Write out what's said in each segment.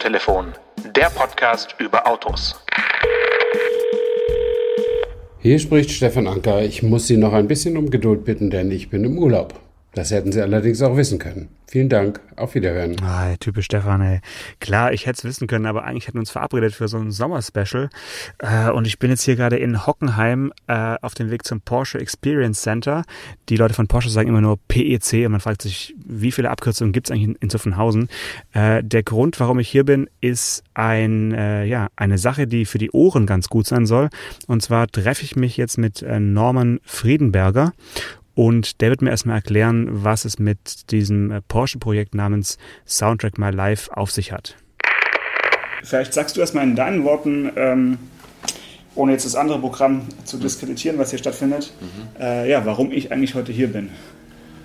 Autotelefon, der Podcast über Autos. Hier spricht Stefan Anker. Ich muss Sie noch ein bisschen um Geduld bitten, denn ich bin im Urlaub. Das hätten Sie allerdings auch wissen können. Vielen Dank. Auf Wiederhören. Ah, typisch Stefan, ey. Klar, ich hätte es wissen können, aber eigentlich hätten wir uns verabredet für so ein Sommerspecial. Äh, und ich bin jetzt hier gerade in Hockenheim äh, auf dem Weg zum Porsche Experience Center. Die Leute von Porsche sagen immer nur PEC und man fragt sich, wie viele Abkürzungen gibt es eigentlich in, Zuffenhausen? Äh, der Grund, warum ich hier bin, ist ein, ja, eine Sache, die für die Ohren ganz gut sein soll. Und zwar treffe ich mich jetzt mit Norman Friedenberger und der wird mir erstmal erklären, was es mit diesem äh, Porsche-Projekt namens Soundtrack My Life auf sich hat. Vielleicht sagst du erstmal in deinen Worten, ähm, ohne jetzt das andere Programm zu diskreditieren, was hier stattfindet, mhm. äh, ja, warum ich eigentlich heute hier bin.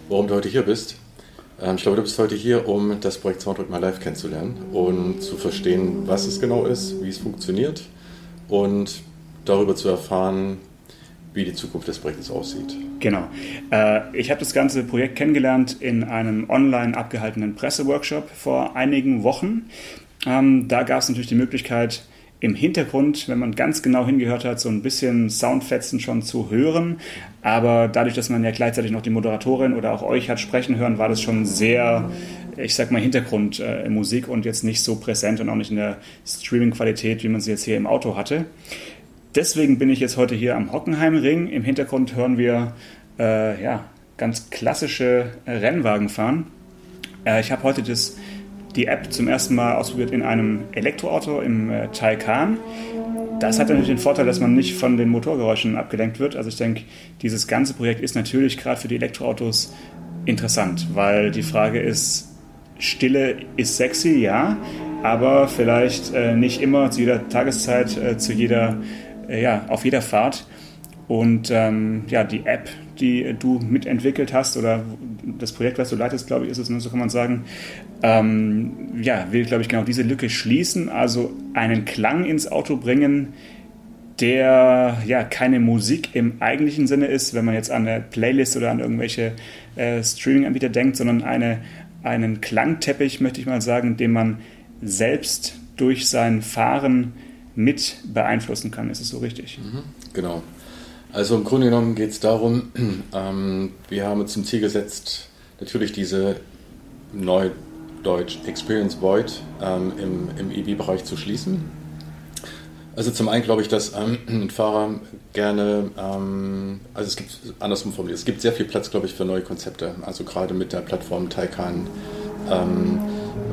Warum du heute hier bist? Ähm, ich glaube, du bist heute hier, um das Projekt Soundtrack My Life kennenzulernen und zu verstehen, was es genau ist, wie es funktioniert und darüber zu erfahren, wie die Zukunft des Projektes aussieht. Genau. Äh, ich habe das ganze Projekt kennengelernt in einem online abgehaltenen Presseworkshop vor einigen Wochen. Ähm, da gab es natürlich die Möglichkeit, im Hintergrund, wenn man ganz genau hingehört hat, so ein bisschen Soundfetzen schon zu hören. Aber dadurch, dass man ja gleichzeitig noch die Moderatorin oder auch euch hat sprechen hören, war das schon sehr, ich sag mal, Hintergrundmusik äh, und jetzt nicht so präsent und auch nicht in der Streaming-Qualität, wie man sie jetzt hier im Auto hatte deswegen bin ich jetzt heute hier am Hockenheimring. Im Hintergrund hören wir äh, ja, ganz klassische Rennwagen fahren. Äh, ich habe heute das, die App zum ersten Mal ausprobiert in einem Elektroauto im äh, Taycan. Das hat natürlich den Vorteil, dass man nicht von den Motorgeräuschen abgelenkt wird. Also ich denke, dieses ganze Projekt ist natürlich gerade für die Elektroautos interessant, weil die Frage ist, Stille ist sexy, ja, aber vielleicht äh, nicht immer zu jeder Tageszeit, äh, zu jeder ja, auf jeder Fahrt. Und ähm, ja, die App, die du mitentwickelt hast oder das Projekt, was du leitest, glaube ich, ist es, ne, so kann man sagen, ähm, ja, will, glaube ich, genau diese Lücke schließen, also einen Klang ins Auto bringen, der ja keine Musik im eigentlichen Sinne ist, wenn man jetzt an eine Playlist oder an irgendwelche äh, Streaming-Anbieter denkt, sondern eine, einen Klangteppich, möchte ich mal sagen, den man selbst durch sein Fahren mit beeinflussen kann. Ist es so richtig? Mhm, genau. Also im Grunde genommen geht es darum, ähm, wir haben uns zum Ziel gesetzt, natürlich diese Neudeutsch Experience Void ähm, im, im EV-Bereich zu schließen. Also zum einen glaube ich, dass ähm, ein Fahrer gerne, ähm, also es gibt, andersrum formuliert, es gibt sehr viel Platz, glaube ich, für neue Konzepte. Also gerade mit der Plattform Taycan, ähm,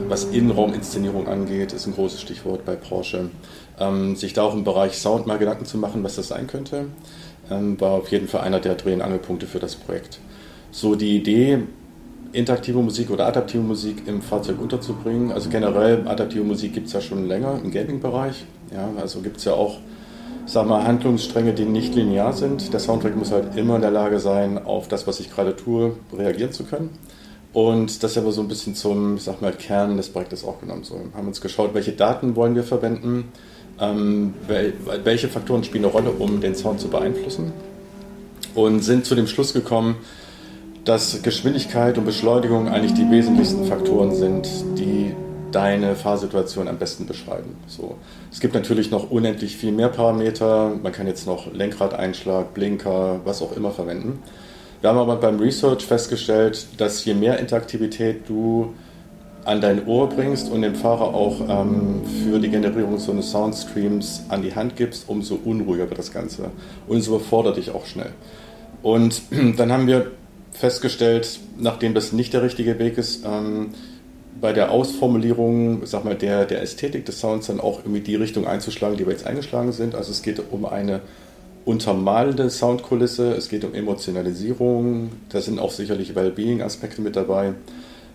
was Innenrauminszenierung angeht, ist ein großes Stichwort bei Porsche ähm, sich da auch im Bereich Sound mal Gedanken zu machen, was das sein könnte, ähm, war auf jeden Fall einer der Dreh- und Angelpunkte für das Projekt. So die Idee, interaktive Musik oder adaptive Musik im Fahrzeug unterzubringen. Also generell, adaptive Musik gibt es ja schon länger im Gaming-Bereich. Ja, also gibt es ja auch, sag mal, Handlungsstränge, die nicht linear sind. Der Soundtrack muss halt immer in der Lage sein, auf das, was ich gerade tue, reagieren zu können. Und das aber so ein bisschen zum, ich sag mal, Kern des Projektes auch genommen. So, haben uns geschaut, welche Daten wollen wir verwenden, ähm, welche Faktoren spielen eine Rolle, um den Sound zu beeinflussen. Und sind zu dem Schluss gekommen, dass Geschwindigkeit und Beschleunigung eigentlich die wesentlichsten Faktoren sind, die deine Fahrsituation am besten beschreiben. So. Es gibt natürlich noch unendlich viel mehr Parameter. Man kann jetzt noch Lenkradeinschlag, Blinker, was auch immer verwenden. Wir haben aber beim Research festgestellt, dass je mehr Interaktivität du an dein Ohr bringst und dem Fahrer auch ähm, für die Generierung so eines Soundstreams an die Hand gibst, umso unruhiger wird das Ganze. Und es überfordert dich auch schnell. Und dann haben wir festgestellt, nachdem das nicht der richtige Weg ist, ähm, bei der Ausformulierung, sag mal, der, der Ästhetik des Sounds dann auch irgendwie die Richtung einzuschlagen, die wir jetzt eingeschlagen sind. Also es geht um eine untermalende Soundkulisse, es geht um Emotionalisierung, da sind auch sicherlich Wellbeing-Aspekte mit dabei.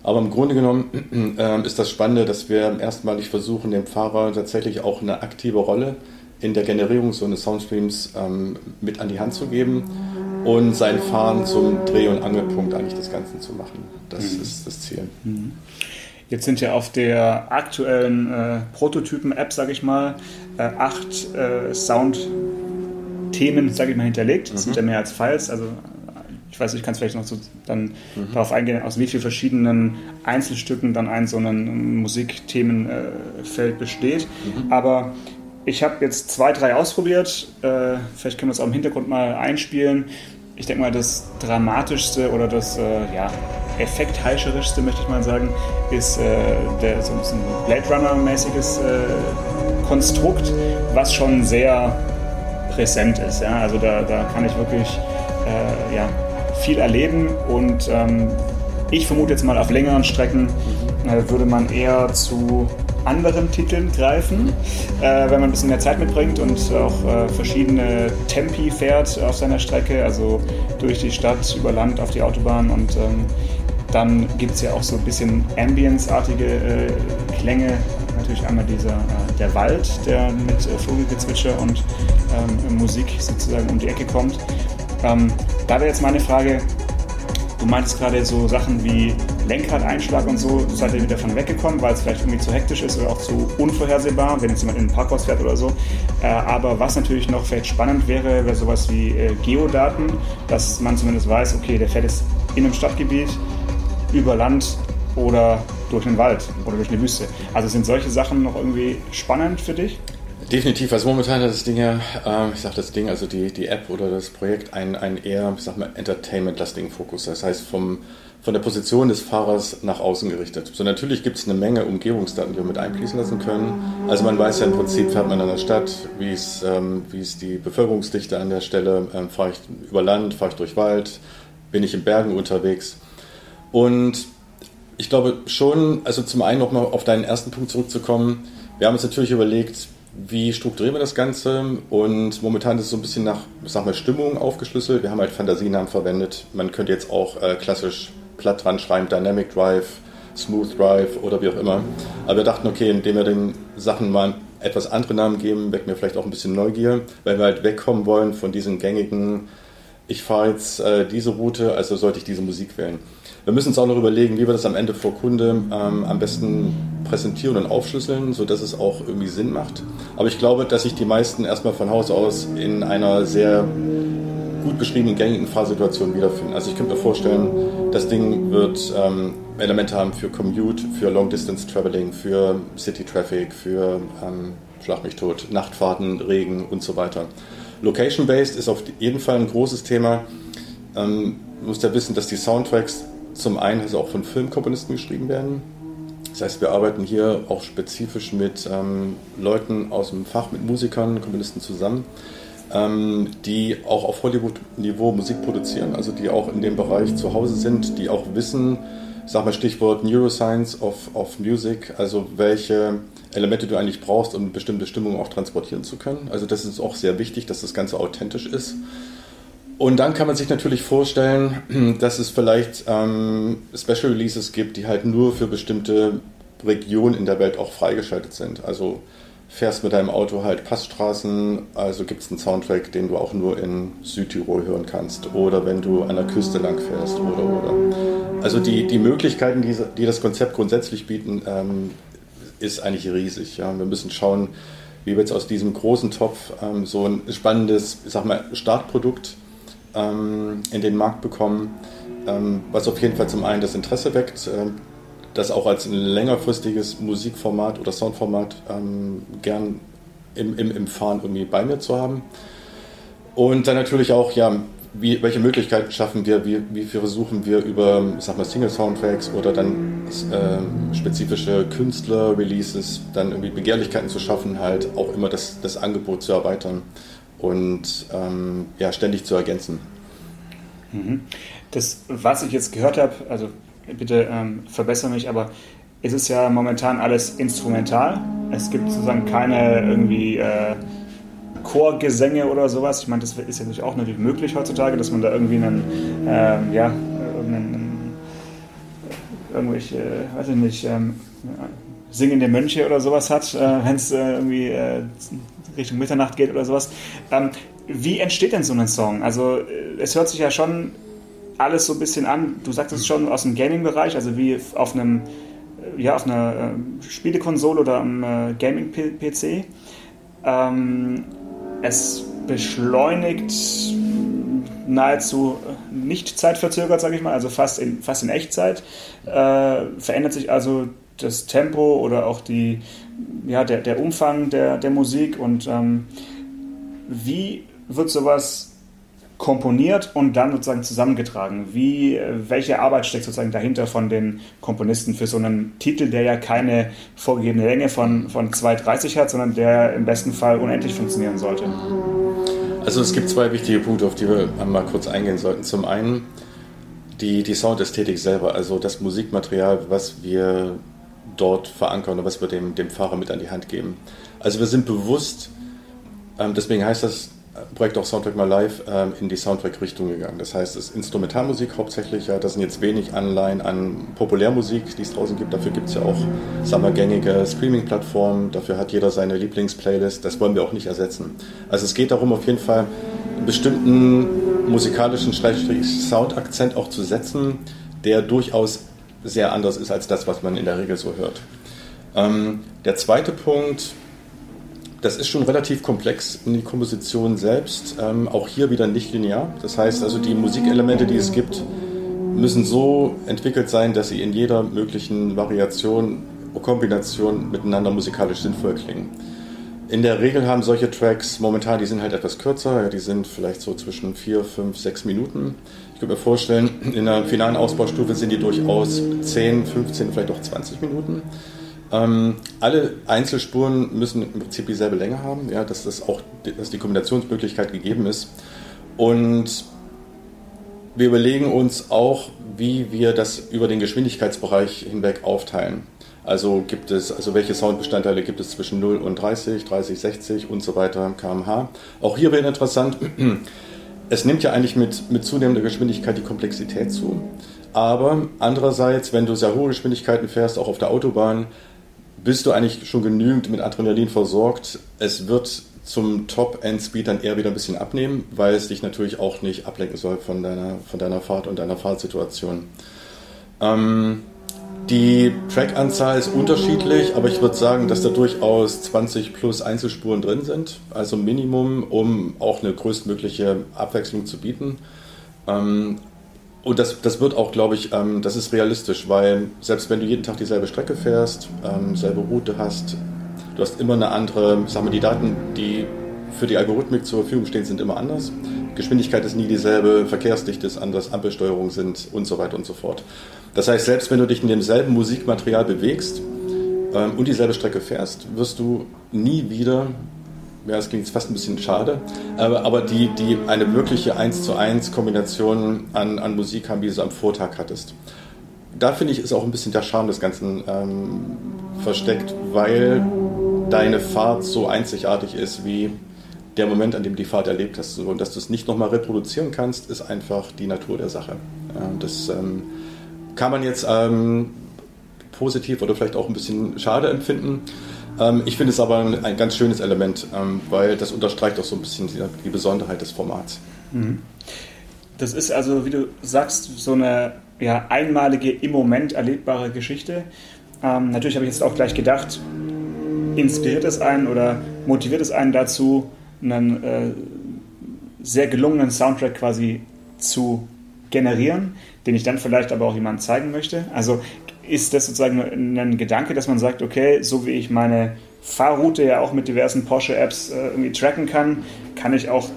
Aber im Grunde genommen äh, ist das Spannende, dass wir erstmalig versuchen, dem Fahrer tatsächlich auch eine aktive Rolle in der Generierung so eines Soundstreams ähm, mit an die Hand zu geben und sein Fahren zum Dreh- und Angelpunkt eigentlich des Ganzen zu machen. Das mhm. ist das Ziel. Mhm. Jetzt sind ja auf der aktuellen äh, Prototypen-App, sage ich mal, äh, acht äh, Sound-Themen, sage ich mal, hinterlegt. Das mhm. sind ja mehr als Files, also ich weiß, ich kann es vielleicht noch so dann mhm. darauf eingehen, aus wie vielen verschiedenen Einzelstücken dann ein so ein Musikthemenfeld besteht. Mhm. Aber ich habe jetzt zwei, drei ausprobiert. Äh, vielleicht können wir es auch im Hintergrund mal einspielen. Ich denke mal, das dramatischste oder das äh, ja, effektheischerischste, möchte ich mal sagen, ist äh, der, so ein Blade Runner-mäßiges äh, Konstrukt, was schon sehr präsent ist. Ja? Also da, da kann ich wirklich äh, ja, viel erleben und ähm, ich vermute jetzt mal auf längeren Strecken äh, würde man eher zu anderen Titeln greifen, äh, wenn man ein bisschen mehr Zeit mitbringt und auch äh, verschiedene Tempi fährt auf seiner Strecke, also durch die Stadt, über Land, auf die Autobahn und ähm, dann gibt es ja auch so ein bisschen Ambience-artige äh, Klänge. Natürlich einmal dieser, äh, der Wald, der mit äh, Vogelgezwitscher und ähm, Musik sozusagen um die Ecke kommt. Ähm, da wäre jetzt meine Frage, du meintest gerade so Sachen wie Lenkradeinschlag und so, seid ihr wieder von weggekommen, weil es vielleicht irgendwie zu hektisch ist oder auch zu unvorhersehbar, wenn jetzt jemand in ein Parkhaus fährt oder so. Äh, aber was natürlich noch vielleicht spannend wäre, wäre sowas wie äh, Geodaten, dass man zumindest weiß, okay, der fährt jetzt in einem Stadtgebiet, über Land oder durch den Wald oder durch eine Wüste. Also sind solche Sachen noch irgendwie spannend für dich? Definitiv. Also momentan hat das Ding ja, äh, ich sag das Ding, also die, die App oder das Projekt, einen, einen eher, ich sag mal, Entertainment-lastigen Fokus. Das heißt, vom, von der Position des Fahrers nach außen gerichtet. So natürlich gibt es eine Menge Umgebungsdaten, die wir mit einfließen lassen können. Also man weiß ja im Prinzip, fährt man an der Stadt, wie ist, ähm, wie ist die Bevölkerungsdichte an der Stelle, ähm, fahre ich über Land, fahre ich durch Wald, bin ich in Bergen unterwegs. Und ich glaube schon, also zum einen nochmal auf deinen ersten Punkt zurückzukommen, wir haben uns natürlich überlegt, wie strukturieren wir das Ganze? Und momentan ist es so ein bisschen nach, sag mal, Stimmung aufgeschlüsselt. Wir haben halt Fantasienamen verwendet. Man könnte jetzt auch äh, klassisch platt dran schreiben, Dynamic Drive, Smooth Drive oder wie auch immer. Aber wir dachten, okay, indem wir den Sachen mal etwas andere Namen geben, wecken wir vielleicht auch ein bisschen Neugier, weil wir halt wegkommen wollen von diesen gängigen, ich fahre jetzt äh, diese Route, also sollte ich diese Musik wählen. Wir müssen uns auch noch überlegen, wie wir das am Ende vor Kunde ähm, am besten präsentieren und aufschlüsseln, sodass es auch irgendwie Sinn macht. Aber ich glaube, dass sich die meisten erstmal von Haus aus in einer sehr gut beschriebenen gängigen Fahrsituation wiederfinden. Also ich könnte mir vorstellen, das Ding wird ähm, Elemente haben für Commute, für Long Distance Traveling, für City Traffic, für ähm, Schlag mich tot, Nachtfahrten, Regen und so weiter. Location-based ist auf jeden Fall ein großes Thema. Ähm, du musst ja wissen, dass die Soundtracks zum einen also auch von Filmkomponisten geschrieben werden. Das heißt, wir arbeiten hier auch spezifisch mit ähm, Leuten aus dem Fach, mit Musikern, Komponisten zusammen, ähm, die auch auf Hollywood-Niveau Musik produzieren, also die auch in dem Bereich zu Hause sind, die auch wissen, sag mal Stichwort Neuroscience of, of Music, also welche Elemente du eigentlich brauchst, um bestimmte Stimmungen auch transportieren zu können. Also das ist auch sehr wichtig, dass das Ganze authentisch ist. Und dann kann man sich natürlich vorstellen, dass es vielleicht ähm, Special Releases gibt, die halt nur für bestimmte Regionen in der Welt auch freigeschaltet sind. Also fährst mit deinem Auto halt Passstraßen, also gibt es einen Soundtrack, den du auch nur in Südtirol hören kannst. Oder wenn du an der Küste lang fährst oder oder. Also die, die Möglichkeiten, die, die das Konzept grundsätzlich bieten, ähm, ist eigentlich riesig. Ja. Wir müssen schauen, wie wir jetzt aus diesem großen Topf ähm, so ein spannendes, ich sag mal, Startprodukt ähm, in den Markt bekommen, ähm, was auf jeden Fall zum einen das Interesse weckt, äh, das auch als ein längerfristiges Musikformat oder Soundformat ähm, gern im, im, im Fahren irgendwie bei mir zu haben. Und dann natürlich auch, ja, wie, welche Möglichkeiten schaffen wir, wie, wie versuchen wir über, sag mal, Single-Soundtracks oder dann äh, spezifische Künstler-Releases dann irgendwie Begehrlichkeiten zu schaffen, halt auch immer das, das Angebot zu erweitern und ähm, ja, ständig zu ergänzen. Mhm. Das, was ich jetzt gehört habe, also bitte ähm, verbessere mich, aber es ist ja momentan alles instrumental. Es gibt sozusagen keine irgendwie äh, Chorgesänge oder sowas. Ich meine, das ist ja natürlich auch natürlich möglich heutzutage, dass man da irgendwie einen, ähm, ja, irgendeinen, irgendwelche, äh, weiß ich nicht, ähm, singende Mönche oder sowas hat, äh, wenn es äh, irgendwie äh, Richtung Mitternacht geht oder sowas. Ähm, wie entsteht denn so ein Song? Also äh, es hört sich ja schon alles so ein bisschen an, du sagst es schon aus dem Gaming-Bereich, also wie auf einem äh, ja, auf einer äh, Spielekonsole oder am äh, Gaming-PC. Ähm, es beschleunigt nahezu nicht zeitverzögert, sage ich mal, also fast in, fast in Echtzeit. Äh, verändert sich also das Tempo oder auch die, ja, der, der Umfang der, der Musik und ähm, wie wird sowas komponiert und dann sozusagen zusammengetragen? Wie, welche Arbeit steckt sozusagen dahinter von den Komponisten für so einen Titel, der ja keine vorgegebene Länge von, von 2,30 hat, sondern der im besten Fall unendlich funktionieren sollte? Also es gibt zwei wichtige Punkte, auf die wir mal kurz eingehen sollten. Zum einen die, die Soundästhetik selber, also das Musikmaterial, was wir dort verankern und was wir dem, dem Fahrer mit an die Hand geben. Also wir sind bewusst, ähm, deswegen heißt das Projekt auch Soundtrack mal live ähm, in die Soundtrack-Richtung gegangen. Das heißt, es ist Instrumentalmusik hauptsächlich. Ja, das sind jetzt wenig Anleihen an Populärmusik, die es draußen gibt. Dafür gibt es ja auch sagen wir, gängige Streaming-Plattformen. Dafür hat jeder seine Lieblingsplaylist. Das wollen wir auch nicht ersetzen. Also es geht darum, auf jeden Fall einen bestimmten musikalischen Soundakzent auch zu setzen, der durchaus sehr anders ist als das, was man in der Regel so hört. Ähm, der zweite Punkt das ist schon relativ komplex in die Komposition selbst. Ähm, auch hier wieder nicht linear. Das heißt also, die Musikelemente, die es gibt, müssen so entwickelt sein, dass sie in jeder möglichen Variation, Kombination miteinander musikalisch sinnvoll klingen. In der Regel haben solche Tracks momentan, die sind halt etwas kürzer, die sind vielleicht so zwischen 4, 5, 6 Minuten. Ich könnte mir vorstellen, in der finalen Ausbaustufe sind die durchaus 10, 15, vielleicht auch 20 Minuten. Ähm, alle Einzelspuren müssen im Prinzip dieselbe Länge haben, ja, dass, das auch, dass die Kombinationsmöglichkeit gegeben ist. Und wir überlegen uns auch, wie wir das über den Geschwindigkeitsbereich hinweg aufteilen. Also gibt es, also welche Soundbestandteile gibt es zwischen 0 und 30, 30, 60 und so weiter kmh. Auch hier wäre interessant, es nimmt ja eigentlich mit, mit zunehmender Geschwindigkeit die Komplexität zu. Aber andererseits, wenn du sehr hohe Geschwindigkeiten fährst, auch auf der Autobahn, bist du eigentlich schon genügend mit Adrenalin versorgt. Es wird zum Top-End-Speed dann eher wieder ein bisschen abnehmen, weil es dich natürlich auch nicht ablenken soll von deiner, von deiner Fahrt und deiner Fahrtsituation. Ähm, die Track-Anzahl ist unterschiedlich, aber ich würde sagen, dass da durchaus 20 plus Einzelspuren drin sind, also Minimum, um auch eine größtmögliche Abwechslung zu bieten. Ähm, und das, das wird auch, glaube ich, ähm, das ist realistisch, weil selbst wenn du jeden Tag dieselbe Strecke fährst, ähm, selbe Route hast, du hast immer eine andere, sagen wir, die Daten, die für die Algorithmik zur Verfügung stehen, sind immer anders. Geschwindigkeit ist nie dieselbe, Verkehrsdichte ist anders, Ampelsteuerung sind und so weiter und so fort. Das heißt, selbst wenn du dich in demselben Musikmaterial bewegst ähm, und dieselbe Strecke fährst, wirst du nie wieder ja, das klingt fast ein bisschen schade, aber, aber die, die eine wirkliche 1 zu 1 Kombination an, an Musik haben, wie du es am Vortag hattest. Da finde ich, ist auch ein bisschen der Charme des Ganzen ähm, versteckt, weil deine Fahrt so einzigartig ist wie der Moment, an dem die Fahrt erlebt hast. Und dass du es nicht nochmal reproduzieren kannst, ist einfach die Natur der Sache. Das ähm, kann man jetzt ähm, positiv oder vielleicht auch ein bisschen schade empfinden. Ähm, ich finde es aber ein, ganz schönes Element, weil das unterstreicht auch so ein bisschen die, die Besonderheit des Formats. Mhm. Das ist also, wie du sagst, so eine ja, einmalige, im Moment erlebbare Geschichte. Ähm, natürlich habe ich jetzt auch gleich gedacht, inspiriert es einen oder motiviert es einen dazu, einen äh, sehr gelungenen Soundtrack quasi zu generieren, den ich dann vielleicht aber auch jemandem zeigen möchte. Also ist das sozusagen ein Gedanke, dass man sagt, okay, so wie ich meine Fahrroute ja auch mit diversen Porsche-Apps äh, irgendwie tracken kann, kann ich auch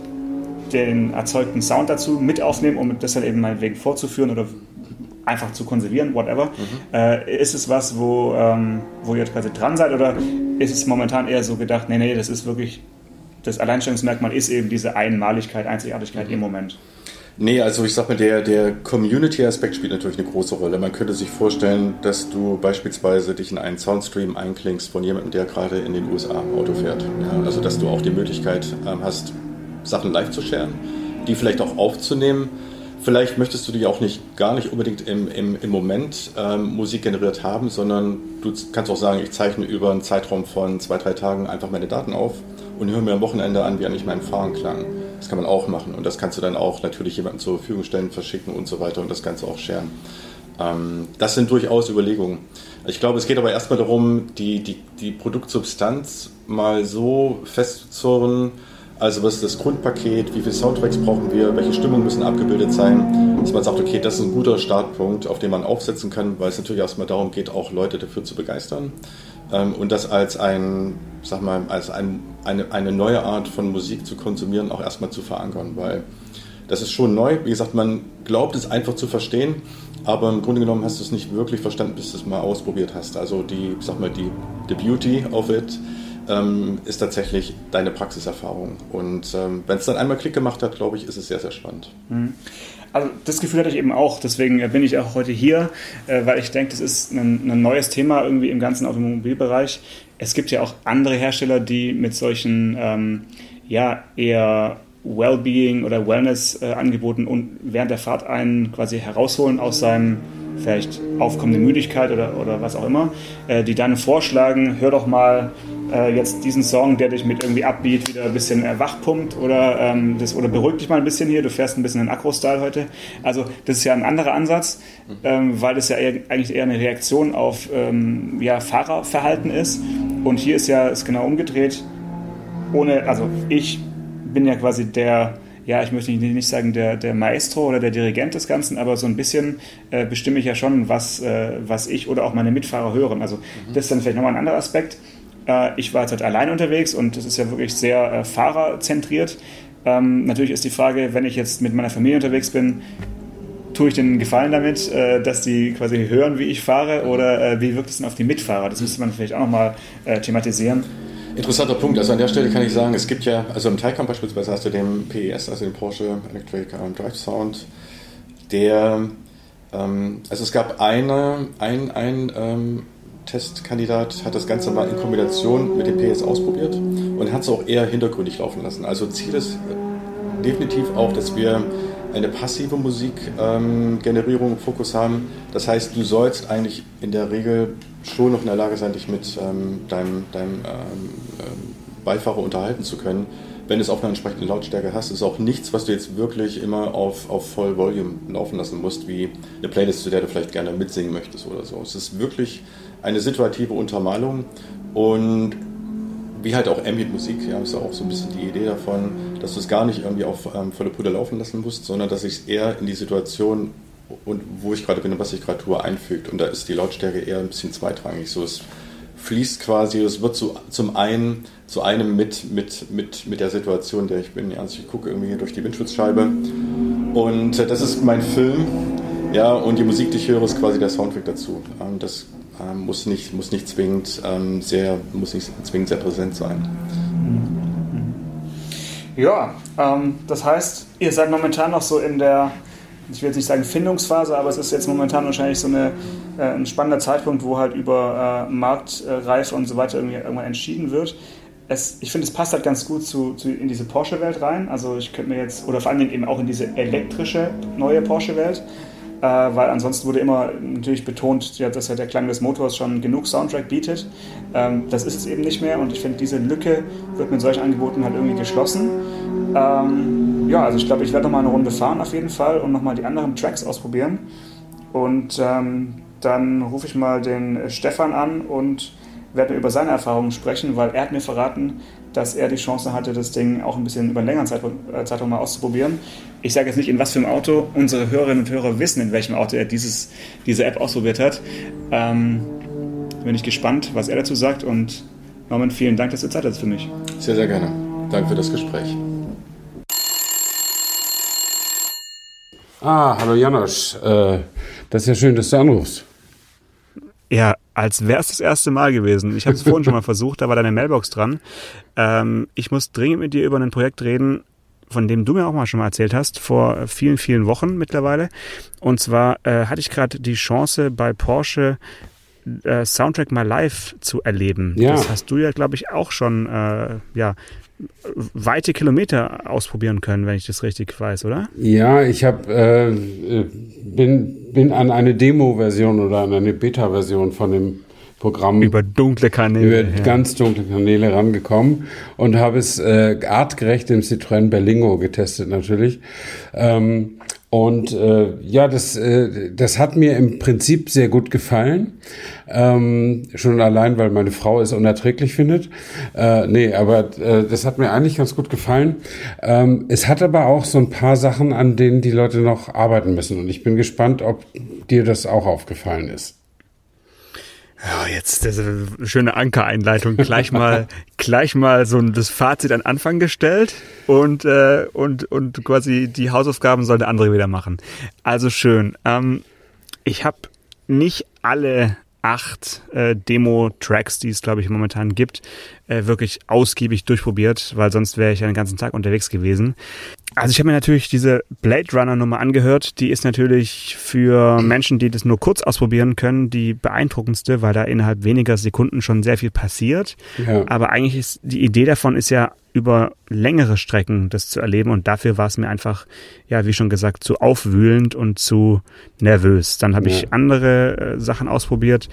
den erzeugten Sound dazu mit aufnehmen, um das dann eben meinetwegen vorzuführen oder einfach zu konservieren, whatever. Mhm. Äh, ist es was, wo, ähm, wo ihr quasi dran seid oder ist es momentan eher so gedacht, nee, nee, das ist wirklich, das Alleinstellungsmerkmal ist eben diese Einmaligkeit, Einzigartigkeit mhm. im Moment? Nee, also ich sag mal, der, der Community-Aspekt spielt natürlich eine große Rolle. Man könnte sich vorstellen, dass du beispielsweise dich in einen Soundstream einklingst von jemandem, der gerade in den USA Auto fährt. Ja, also dass du auch die Möglichkeit ähm, hast, Sachen live zu sharen, die vielleicht auch aufzunehmen. Vielleicht möchtest du die auch nicht gar nicht unbedingt im, im, im Moment ähm, Musik generiert haben, sondern du kannst auch sagen, ich zeichne über einen Zeitraum von zwei, drei Tagen einfach meine Daten auf und höre mir am Wochenende an, wie eigentlich mein Fahren klang. Das kann man auch machen und das kannst du dann auch natürlich jemandem zur Verfügung stellen, verschicken und so weiter und das Ganze auch scheren. Ähm, das sind durchaus Überlegungen. Ich glaube, es geht aber erstmal darum, die, die, die Produktsubstanz mal so festzuzurren, Also was ist das Grundpaket, wie viele Soundtracks brauchen wir, welche Stimmungen müssen abgebildet sein, dass man sagt, okay, das ist ein guter Startpunkt, auf den man aufsetzen kann, weil es natürlich erstmal darum geht, auch Leute dafür zu begeistern. Ähm, und das als ein, sag mal, als ein, eine, eine neue Art von Musik zu konsumieren, auch erstmal zu verankern, weil das ist schon neu. Wie gesagt, man glaubt es einfach zu verstehen, aber im Grunde genommen hast du es nicht wirklich verstanden, bis du es mal ausprobiert hast. Also die, sag mal, die, the beauty of it ähm, ist tatsächlich deine Praxiserfahrung. Und ähm, wenn es dann einmal Klick gemacht hat, glaube ich, ist es sehr, sehr spannend. Mhm. Also das Gefühl hatte ich eben auch, deswegen äh, bin ich auch heute hier, äh, weil ich denke, das ist ein, ein, neues Thema irgendwie im ganzen Automobilbereich. Es gibt ja auch andere Hersteller, die mit solchen ähm, ja eher Wellbeing oder Wellness-Angeboten äh, und während der Fahrt einen quasi herausholen aus seinem vielleicht aufkommende Müdigkeit oder, oder was auch immer, die dann vorschlagen, hör doch mal äh, jetzt diesen Song, der dich mit irgendwie Upbeat wieder ein bisschen wachpumpt oder, ähm, das, oder beruhig dich mal ein bisschen hier, du fährst ein bisschen in Akro-Style heute. Also das ist ja ein anderer Ansatz, ähm, weil das ja eher, eigentlich eher eine Reaktion auf ähm, ja, Fahrerverhalten ist und hier ist ja ist genau umgedreht, ohne, also ich bin ja quasi der ja, ich möchte nicht sagen der, der Maestro oder der Dirigent des Ganzen, aber so ein bisschen äh, bestimme ich ja schon, was, äh, was ich oder auch meine Mitfahrer hören. Also mhm. das ist dann vielleicht nochmal ein anderer Aspekt. Äh, ich war jetzt halt allein unterwegs und das ist ja wirklich sehr äh, fahrerzentriert. Ähm, natürlich ist die Frage, wenn ich jetzt mit meiner Familie unterwegs bin, tue ich den Gefallen damit, äh, dass die quasi hören, wie ich fahre oder äh, wie wirkt es denn auf die Mitfahrer? Das müsste man vielleicht auch nochmal äh, thematisieren. Interessanter Punkt. Also an der Stelle kann ich sagen, es gibt ja, also im Taycan beispielsweise hast du den PES, also den Porsche Electric Drive Sound, der, ähm, also es gab eine, ein, ein ähm, Testkandidat hat das Ganze mal in Kombination mit dem PS ausprobiert und hat es auch eher hintergründig laufen lassen. Also Ziel ist definitiv auch, dass wir eine passive Musikgenerierung ähm, Fokus haben. Das heißt, du sollst eigentlich in der Regel schon noch in der Lage sein, dich mit ähm, deinem, deinem ähm, ähm, Beifahrer unterhalten zu können. Wenn du es auf einer entsprechenden Lautstärke hast, ist auch nichts, was du jetzt wirklich immer auf, auf Voll Volume laufen lassen musst, wie eine Playlist, zu der du vielleicht gerne mitsingen möchtest oder so. Es ist wirklich eine situative Untermalung und wie halt auch Ambient-Musik, ja, ist auch so ein bisschen die Idee davon, dass du es gar nicht irgendwie auf ähm, volle Puder laufen lassen musst, sondern dass ich es eher in die Situation und wo ich gerade bin und was ich gerade tue, einfügt. Und da ist die Lautstärke eher ein bisschen zweitrangig. So, es fließt quasi, es wird zu, zum einen zu einem mit, mit, mit, mit der Situation, der ich bin. Also ich gucke irgendwie hier durch die Windschutzscheibe und äh, das ist mein Film. Ja, und die Musik, die ich höre, ist quasi der Soundtrack dazu. Ähm, das ähm, muss, nicht, muss nicht zwingend ähm, sehr, muss nicht zwingend sehr präsent sein. Ja, ähm, das heißt, ihr seid momentan noch so in der ich will jetzt nicht sagen Findungsphase, aber es ist jetzt momentan wahrscheinlich so eine, äh, ein spannender Zeitpunkt, wo halt über äh, Marktreife und so weiter irgendwie irgendwann entschieden wird. Es, ich finde, es passt halt ganz gut zu, zu in diese Porsche-Welt rein. Also ich könnte mir jetzt, oder vor allem eben auch in diese elektrische neue Porsche-Welt, äh, weil ansonsten wurde immer natürlich betont, ja, dass ja der Klang des Motors schon genug Soundtrack bietet. Ähm, das ist es eben nicht mehr und ich finde, diese Lücke wird mit solchen Angeboten halt irgendwie geschlossen. Ähm, ja, also ich glaube, ich werde noch mal eine Runde fahren auf jeden Fall und noch mal die anderen Tracks ausprobieren. Und ähm, dann rufe ich mal den Stefan an und werde über seine Erfahrungen sprechen, weil er hat mir verraten, dass er die Chance hatte, das Ding auch ein bisschen über einen längeren Zeitraum, äh, Zeitraum mal auszuprobieren. Ich sage jetzt nicht, in was für einem Auto. Unsere Hörerinnen und Hörer wissen, in welchem Auto er dieses, diese App ausprobiert hat. Ähm, bin ich gespannt, was er dazu sagt. Und Norman, vielen Dank, dass du Zeit hast für mich. Sehr, sehr gerne. Danke für das Gespräch. Ah, hallo Janosch. Äh, das ist ja schön, dass du anrufst. Ja, als wäre es das erste Mal gewesen. Ich habe es vorhin schon mal versucht, da war deine Mailbox dran. Ähm, ich muss dringend mit dir über ein Projekt reden, von dem du mir auch mal schon mal erzählt hast, vor vielen, vielen Wochen mittlerweile. Und zwar äh, hatte ich gerade die Chance bei Porsche äh, Soundtrack My Life zu erleben. Ja. Das hast du ja, glaube ich, auch schon äh, ja, weite Kilometer ausprobieren können, wenn ich das richtig weiß, oder? Ja, ich hab, äh, bin, bin an eine Demo-Version oder an eine Beta-Version von dem Programm über dunkle Kanäle, über ja. ganz dunkle Kanäle rangekommen und habe es äh, artgerecht im Citroën Berlingo getestet natürlich. Ähm, Und äh, ja, das, äh, das hat mir im Prinzip sehr gut gefallen. Ähm, schon allein, weil meine Frau es unerträglich findet. Äh, nee, aber äh, das hat mir eigentlich ganz gut gefallen. Ähm, es hat aber auch so ein paar Sachen, an denen die Leute noch arbeiten müssen. Und ich bin gespannt, ob dir das auch aufgefallen ist. Ja, jetzt diese schöne Ankereinleitung. Gleich mal, gleich mal so das Fazit an Anfang gestellt und, äh, und, und quasi die Hausaufgaben soll der andere wieder machen. Also schön. Ähm, ich habe nicht alle acht äh, Demo-Tracks, die es, glaube ich, momentan gibt, äh, wirklich ausgiebig durchprobiert, weil sonst wäre ich ja den ganzen Tag unterwegs gewesen. Also ich habe mir natürlich diese Blade Runner Nummer angehört. Die ist natürlich für Menschen, die das nur kurz ausprobieren können, die beeindruckendste, weil da innerhalb weniger Sekunden schon sehr viel passiert. Ja. Aber eigentlich ist die Idee davon ist ja über längere Strecken das zu erleben und dafür war es mir einfach, ja, wie schon gesagt, zu aufwühlend und zu nervös. Dann habe ja. ich andere äh, Sachen ausprobiert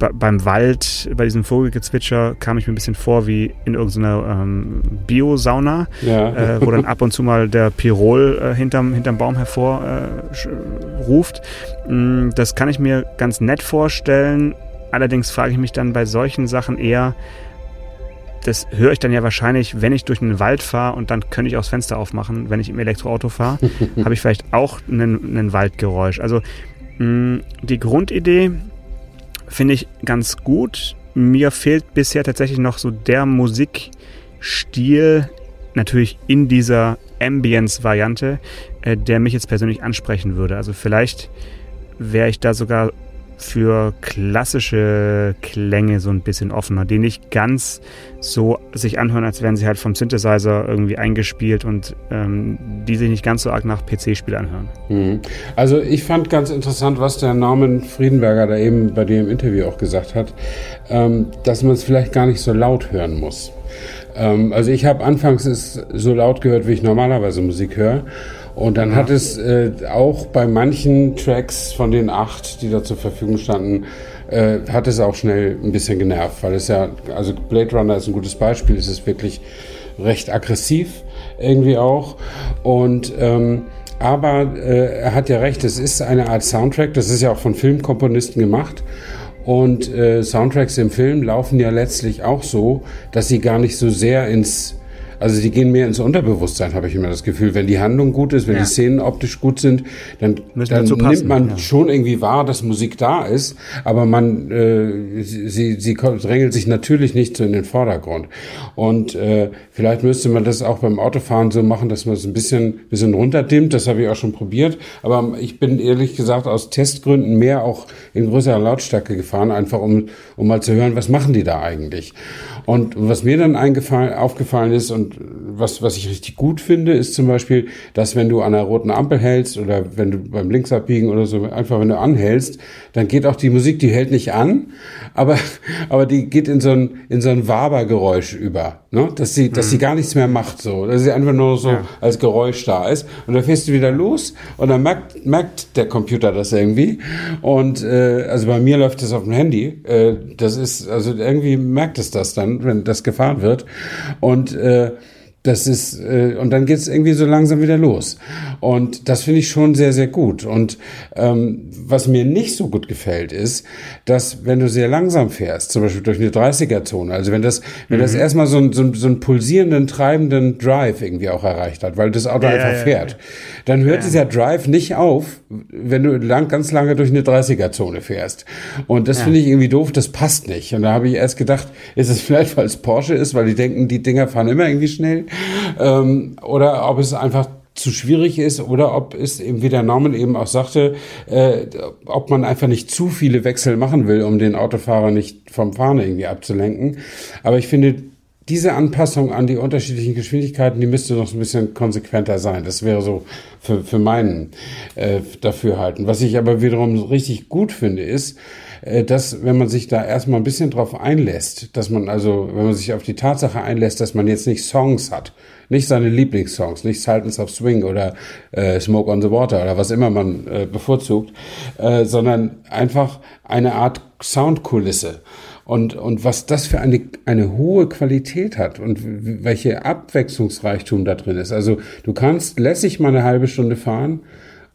beim Wald, bei diesem Vogelgezwitscher, kam ich mir ein bisschen vor wie in irgendeiner ähm, Bio-Sauna, ja. äh, wo dann ab und zu mal der Pirol äh, hinterm, hinterm Baum hervorruft. Äh, mm, das kann ich mir ganz nett vorstellen. Allerdings frage ich mich dann bei solchen Sachen eher, das höre ich dann ja wahrscheinlich, wenn ich durch einen Wald fahre und dann könnte ich auch das Fenster aufmachen, wenn ich im Elektroauto fahre, habe ich vielleicht auch einen, Waldgeräusch. Also mh, mm, die Grundidee finde ich ganz gut. Mir fehlt bisher tatsächlich noch so der Musikstil, natürlich in dieser Ambience-Variante, äh, der mich jetzt persönlich ansprechen würde. Also vielleicht wäre ich da sogar für klassische Klänge so ein bisschen offener, die nicht ganz so sich anhören, als wären sie halt vom Synthesizer irgendwie eingespielt und ähm, die sich nicht ganz so arg nach PC-Spiel anhören. Mhm. Also ich fand ganz interessant, was der Norman Friedenberger da eben bei dir im Interview auch gesagt hat, ähm, dass man es vielleicht gar nicht so laut hören muss. Ähm, also ich habe anfangs es so laut gehört, wie ich normalerweise Musik höre. Und dann hat es äh, auch bei manchen Tracks von den acht, die da zur Verfügung standen, äh, hat es auch schnell ein bisschen genervt, weil es ja, also Blade Runner ist ein gutes Beispiel, es ist wirklich recht aggressiv irgendwie auch. Und ähm, aber äh, er hat ja recht, es ist eine Art Soundtrack, das ist ja auch von Filmkomponisten gemacht. Und äh, Soundtracks im Film laufen ja letztlich auch so, dass sie gar nicht so sehr ins also die gehen mehr ins Unterbewusstsein, habe ich immer das Gefühl. Wenn die Handlung gut ist, wenn ja. die Szenen optisch gut sind, dann, dann nimmt man ja. schon irgendwie wahr, dass Musik da ist, aber man äh, sie, sie drängelt sich natürlich nicht so in den Vordergrund. Und äh, vielleicht müsste man das auch beim Autofahren so machen, dass man es ein bisschen, bisschen runterdimmt. Das habe ich auch schon probiert. Aber ich bin ehrlich gesagt aus Testgründen mehr auch in größerer Lautstärke gefahren, einfach um, um mal zu hören, was machen die da eigentlich. Und was mir dann aufgefallen ist und was, was ich richtig gut finde, ist zum Beispiel, dass wenn du an einer roten Ampel hältst oder wenn du beim Linksabbiegen oder so, einfach wenn du anhältst, dann geht auch die Musik, die hält nicht an, aber, aber die geht in so ein, in so ein Wabergeräusch über, ne? dass sie, dass sie mhm. gar nichts mehr macht, so, dass sie einfach nur so ja. als Geräusch da ist. Und dann fährst du wieder los und dann merkt, merkt der Computer das irgendwie. Und, äh, also bei mir läuft das auf dem Handy. Äh, das ist, also irgendwie merkt es das dann, wenn das gefahren wird. Und, äh, das ist, äh, und dann geht es irgendwie so langsam wieder los. Und das finde ich schon sehr, sehr gut. Und ähm, was mir nicht so gut gefällt, ist, dass wenn du sehr langsam fährst, zum Beispiel durch eine 30er-Zone, also wenn das, wenn mhm. das erstmal so, ein, so, so einen pulsierenden, treibenden Drive irgendwie auch erreicht hat, weil das Auto ja, einfach ja, fährt, ja. dann hört dieser Drive nicht auf, wenn du lang, ganz lange durch eine 30er-Zone fährst. Und das finde ich irgendwie doof, das passt nicht. Und da habe ich erst gedacht, ist es vielleicht, weil es Porsche ist, weil die denken, die Dinger fahren immer irgendwie schnell ähm, oder ob es einfach zu schwierig ist oder ob es eben, wie der Norman eben auch sagte, äh, ob man einfach nicht zu viele Wechsel machen will, um den Autofahrer nicht vom Fahren irgendwie abzulenken. Aber ich finde, diese Anpassung an die unterschiedlichen Geschwindigkeiten, die müsste noch ein bisschen konsequenter sein. Das wäre so für, für meinen äh, Dafürhalten. Was ich aber wiederum richtig gut finde, ist, dass, wenn man sich da erstmal ein bisschen drauf einlässt, dass man also, wenn man sich auf die Tatsache einlässt, dass man jetzt nicht Songs hat, nicht seine Lieblingssongs, nicht Sultans of Swing oder äh, Smoke on the Water oder was immer man äh, bevorzugt, äh, sondern einfach eine Art Soundkulisse. Und, und was das für eine, eine hohe Qualität hat und welche Abwechslungsreichtum da drin ist. Also du kannst lässig mal eine halbe Stunde fahren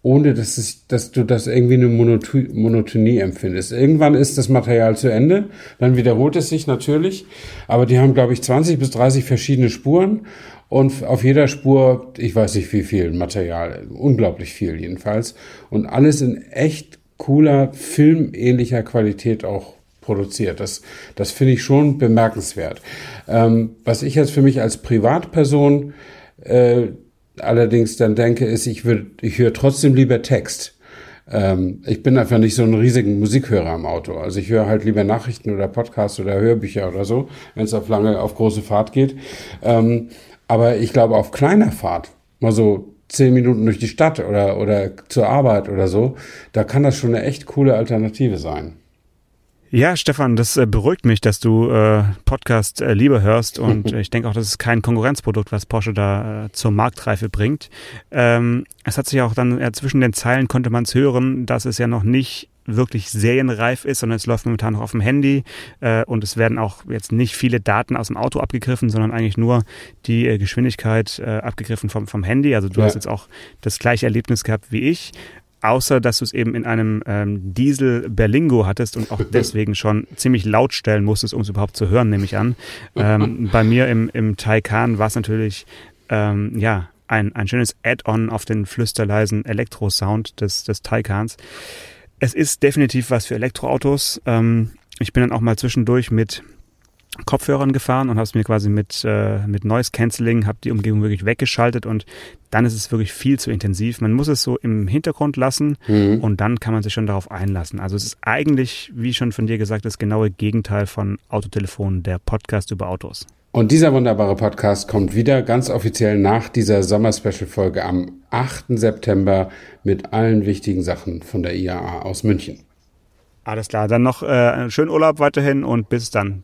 ohne dass, es, dass du das irgendwie eine Monotonie empfindest. Irgendwann ist das Material zu Ende, dann wiederholt es sich natürlich, aber die haben, glaube ich, 20 bis 30 verschiedene Spuren und auf jeder Spur, ich weiß nicht wie viel Material, unglaublich viel jedenfalls und alles in echt cooler, filmähnlicher Qualität auch produziert. Das, das finde ich schon bemerkenswert. Ähm, was ich jetzt für mich als Privatperson äh, allerdings dann denke, ist, ich würde, ich höre trotzdem lieber Text. Ähm, ich bin einfach nicht so ein riesigen Musikhörer im Auto. Also ich höre halt lieber Nachrichten oder Podcasts oder Hörbücher oder so, wenn es auf lange, auf große Fahrt geht. Ähm, aber ich glaube, auf kleiner Fahrt, mal so zehn Minuten durch die Stadt oder, oder zur Arbeit oder so, da kann das schon eine echt coole Alternative sein. Ja, Stefan, das äh, beruhigt mich, dass du äh, Podcast äh, lieber hörst und ich denke auch, das ist kein Konkurrenzprodukt, was Porsche da äh, zur Marktreife bringt. Ähm, es hat sich auch dann äh, zwischen den Zeilen konnte man es hören, dass es ja noch nicht wirklich serienreif ist, sondern es läuft momentan noch auf dem Handy äh, und es werden auch jetzt nicht viele Daten aus dem Auto abgegriffen, sondern eigentlich nur die äh, Geschwindigkeit äh, abgegriffen vom, vom Handy. Also du ja. hast jetzt auch das gleiche Erlebnis gehabt wie ich außer dass du es eben in einem ähm, Diesel Berlingo hattest und auch deswegen schon ziemlich laut stellen musstest, um es überhaupt zu hören, nehme ich an. Ähm, bei mir im, im Taycan war es natürlich, ähm, ja, ein, ein schönes Add-on auf den flüsterleisen Elektro-Sound des, des Taycans. Es ist definitiv was für Elektroautos. Ähm, ich bin dann auch mal zwischendurch mit Kopfhörern gefahren und habe es mir quasi mit, äh, mit Noise Cancelling, habe die Umgebung wirklich weggeschaltet und dann ist es wirklich viel zu intensiv. Man muss es so im Hintergrund lassen mhm. und dann kann man sich schon darauf einlassen. Also es ist eigentlich, wie schon von dir gesagt, das genaue Gegenteil von Autotelefon, der Podcast über Autos. Und dieser wunderbare Podcast kommt wieder ganz offiziell nach dieser Sommer-Special-Folge am 8. September mit allen wichtigen Sachen von der IAA aus München. Alles klar, dann noch äh, schönen Urlaub weiterhin und bis dann.